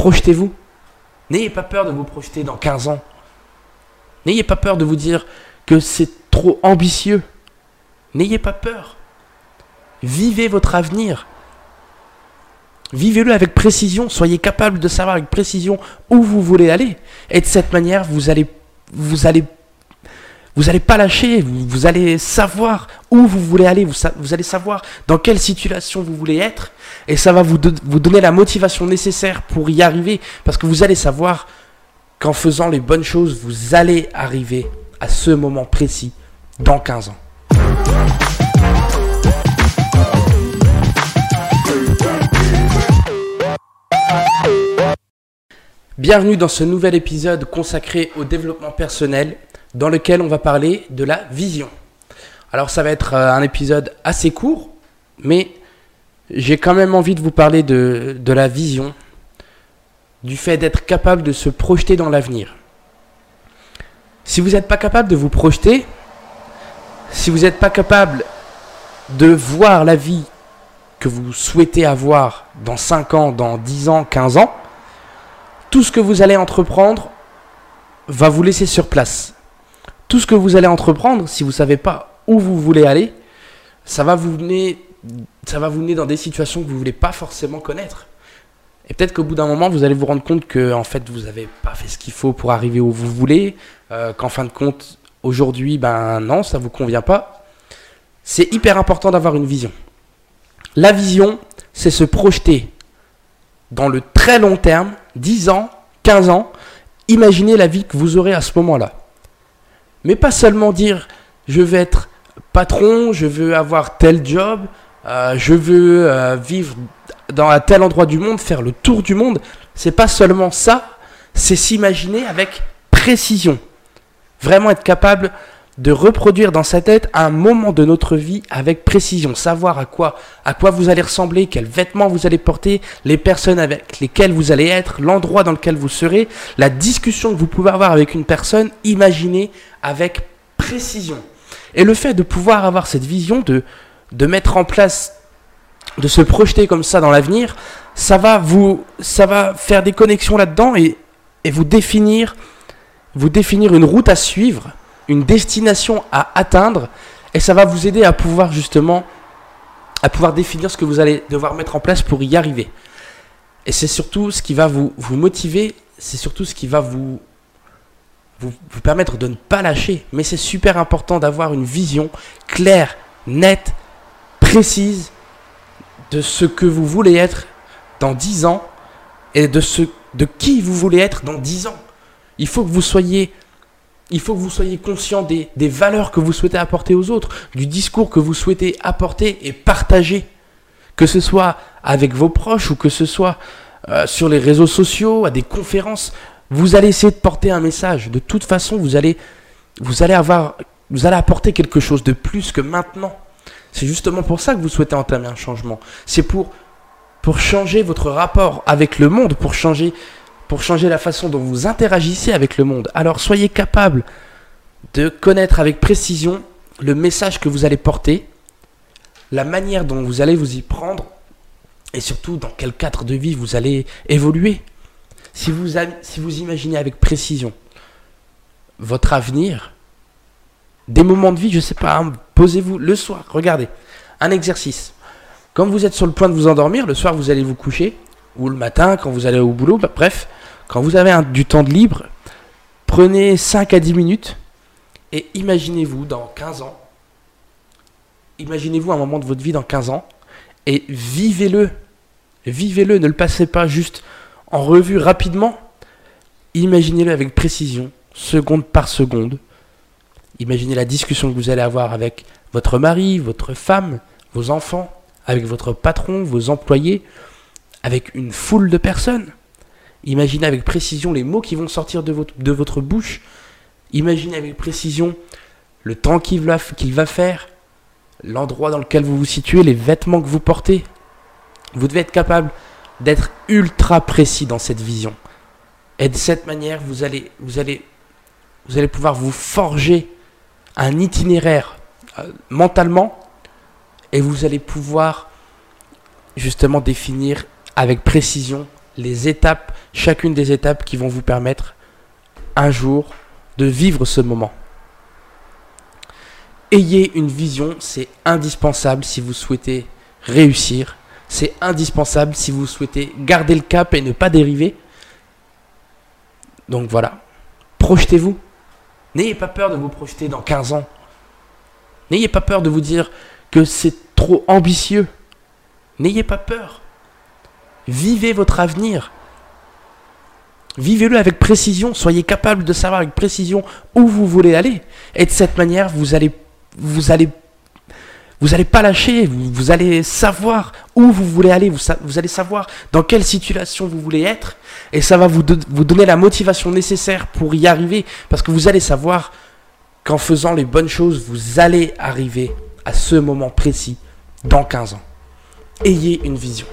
Projetez-vous. N'ayez pas peur de vous projeter dans 15 ans. N'ayez pas peur de vous dire que c'est trop ambitieux. N'ayez pas peur. Vivez votre avenir. Vivez-le avec précision. Soyez capable de savoir avec précision où vous voulez aller. Et de cette manière, vous allez, vous allez, vous allez pas lâcher. Vous, allez savoir où vous voulez aller. Vous, vous, allez savoir dans quelle situation vous voulez être. Et ça va vous donner la motivation nécessaire pour y arriver. Parce que vous allez savoir qu'en faisant les bonnes choses, vous allez arriver à ce moment précis dans 15 ans. Bienvenue dans ce nouvel épisode consacré au développement personnel dans lequel on va parler de la vision. Alors ça va être euh, un épisode assez court, mais j'ai quand même envie de vous parler de, de la vision, du fait d'être capable de se projeter dans l'avenir. Si vous n'êtes pas capable de vous projeter, si vous n'êtes pas capable de voir la vie que vous souhaitez avoir dans 5 ans, dans 10 ans, 15 ans, tout ce que vous allez entreprendre va vous laisser sur place. Tout ce que vous allez entreprendre, si vous ne savez pas où vous voulez aller, ça va vous mener, dans des situations que vous ne voulez pas forcément connaître. Et peut-être qu'au bout d'un moment, vous allez vous rendre compte que en fait, vous n'avez pas fait ce qu'il faut pour arriver où vous voulez, euh, qu'en fin de compte, aujourd'hui, ben non, ça ne vous convient pas. C'est hyper important d'avoir une vision. La vision, c'est se projeter dans le très long terme, 10 ans, 15 ans, imaginez la vie que vous aurez à ce moment-là. Mais pas seulement dire je veux être patron, je veux avoir tel job, euh, je veux euh, vivre dans un tel endroit du monde, faire le tour du monde. C'est pas seulement ça, c'est s'imaginer avec précision. Vraiment être capable de reproduire dans sa tête un moment de notre vie avec précision, savoir à quoi, à quoi vous allez ressembler, quels vêtements vous allez porter, les personnes avec lesquelles vous allez être, l'endroit dans lequel vous serez, la discussion que vous pouvez avoir avec une personne, imaginez avec précision. Et le fait de pouvoir avoir cette vision, de, de mettre en place, de se projeter comme ça dans l'avenir, ça va vous, ça va faire des connexions là-dedans et, et vous définir vous définir une route à suivre, une destination à atteindre, et ça va vous aider à pouvoir justement à pouvoir définir ce que vous allez devoir mettre en place pour y arriver. Et c'est surtout ce qui va vous, vous motiver, c'est surtout ce qui va vous, vous, permettre de ne pas lâcher. Mais c'est super important d'avoir une vision claire, nette, précise de ce que vous voulez être dans 10 ans et de, ce, de qui vous voulez être dans 10 ans. Il faut que vous soyez, il faut que vous soyez conscient des, valeurs que vous souhaitez apporter aux autres, du discours que vous souhaitez apporter et partager. Que ce soit avec vos proches ou que ce soit euh, sur les réseaux sociaux, à des conférences, vous allez essayer de porter un message. De toute façon, vous allez, vous allez avoir, vous allez apporter quelque chose de plus que maintenant. C'est justement pour ça que vous souhaitez entamer un changement. C'est pour, pour changer votre rapport avec le monde, pour changer pour changer la façon dont vous interagissez avec le monde. Alors soyez capable de connaître avec précision le message que vous allez porter, la manière dont vous allez vous y prendre et surtout dans quel cadre de vie vous allez évoluer. Si vous, imaginez avec précision votre avenir, des moments de vie, je ne sais pas, hein, posez-vous le soir, regardez, un exercice. Quand vous êtes sur le point de vous endormir, le soir vous allez vous coucher, ou le matin quand vous allez au boulot, bah, bref, quand vous avez du temps de libre, prenez 5 à 10 minutes et imaginez-vous dans 15 ans, imaginez-vous un moment de votre vie dans 15 ans et vivez-le. Vivez-le, ne le passez pas juste en revue rapidement. Imaginez-le avec précision, seconde par seconde. Imaginez la discussion que vous allez avoir avec votre mari, votre femme, vos enfants, avec votre patron, vos employés, avec une foule de personnes. Imaginez avec précision les mots qui vont sortir de votre, bouche. Imaginez avec précision le temps qu'il va, qu'il va faire, l'endroit dans lequel vous vous situez, les vêtements que vous portez. Vous devez être capable d'être ultra précis dans cette vision. Et de cette manière, vous allez, vous allez, vous allez pouvoir vous forger un itinéraire euh, mentalement et vous allez pouvoir justement définir avec précision les étapes chacune des étapes qui vont vous permettre un jour de vivre ce moment. Ayez une vision, c'est indispensable si vous souhaitez réussir. C'est indispensable si vous souhaitez garder le cap et ne pas dériver. Donc voilà, projetez-vous. N'ayez pas peur de vous projeter dans 15 ans. N'ayez pas peur de vous dire que c'est trop ambitieux. N'ayez pas peur. Vivez votre avenir. Vivez-le avec précision. Soyez capable de savoir avec précision où vous voulez aller. Et de cette manière, vous allez, vous allez, vous allez pas lâcher. Vous, allez savoir où vous voulez aller. Vous, vous, allez savoir dans quelle situation vous voulez être. Et ça va vous, vous donner la motivation nécessaire pour y arriver. Parce que vous allez savoir qu'en faisant les bonnes choses, vous allez arriver à ce moment précis dans 15 ans. Ayez une vision.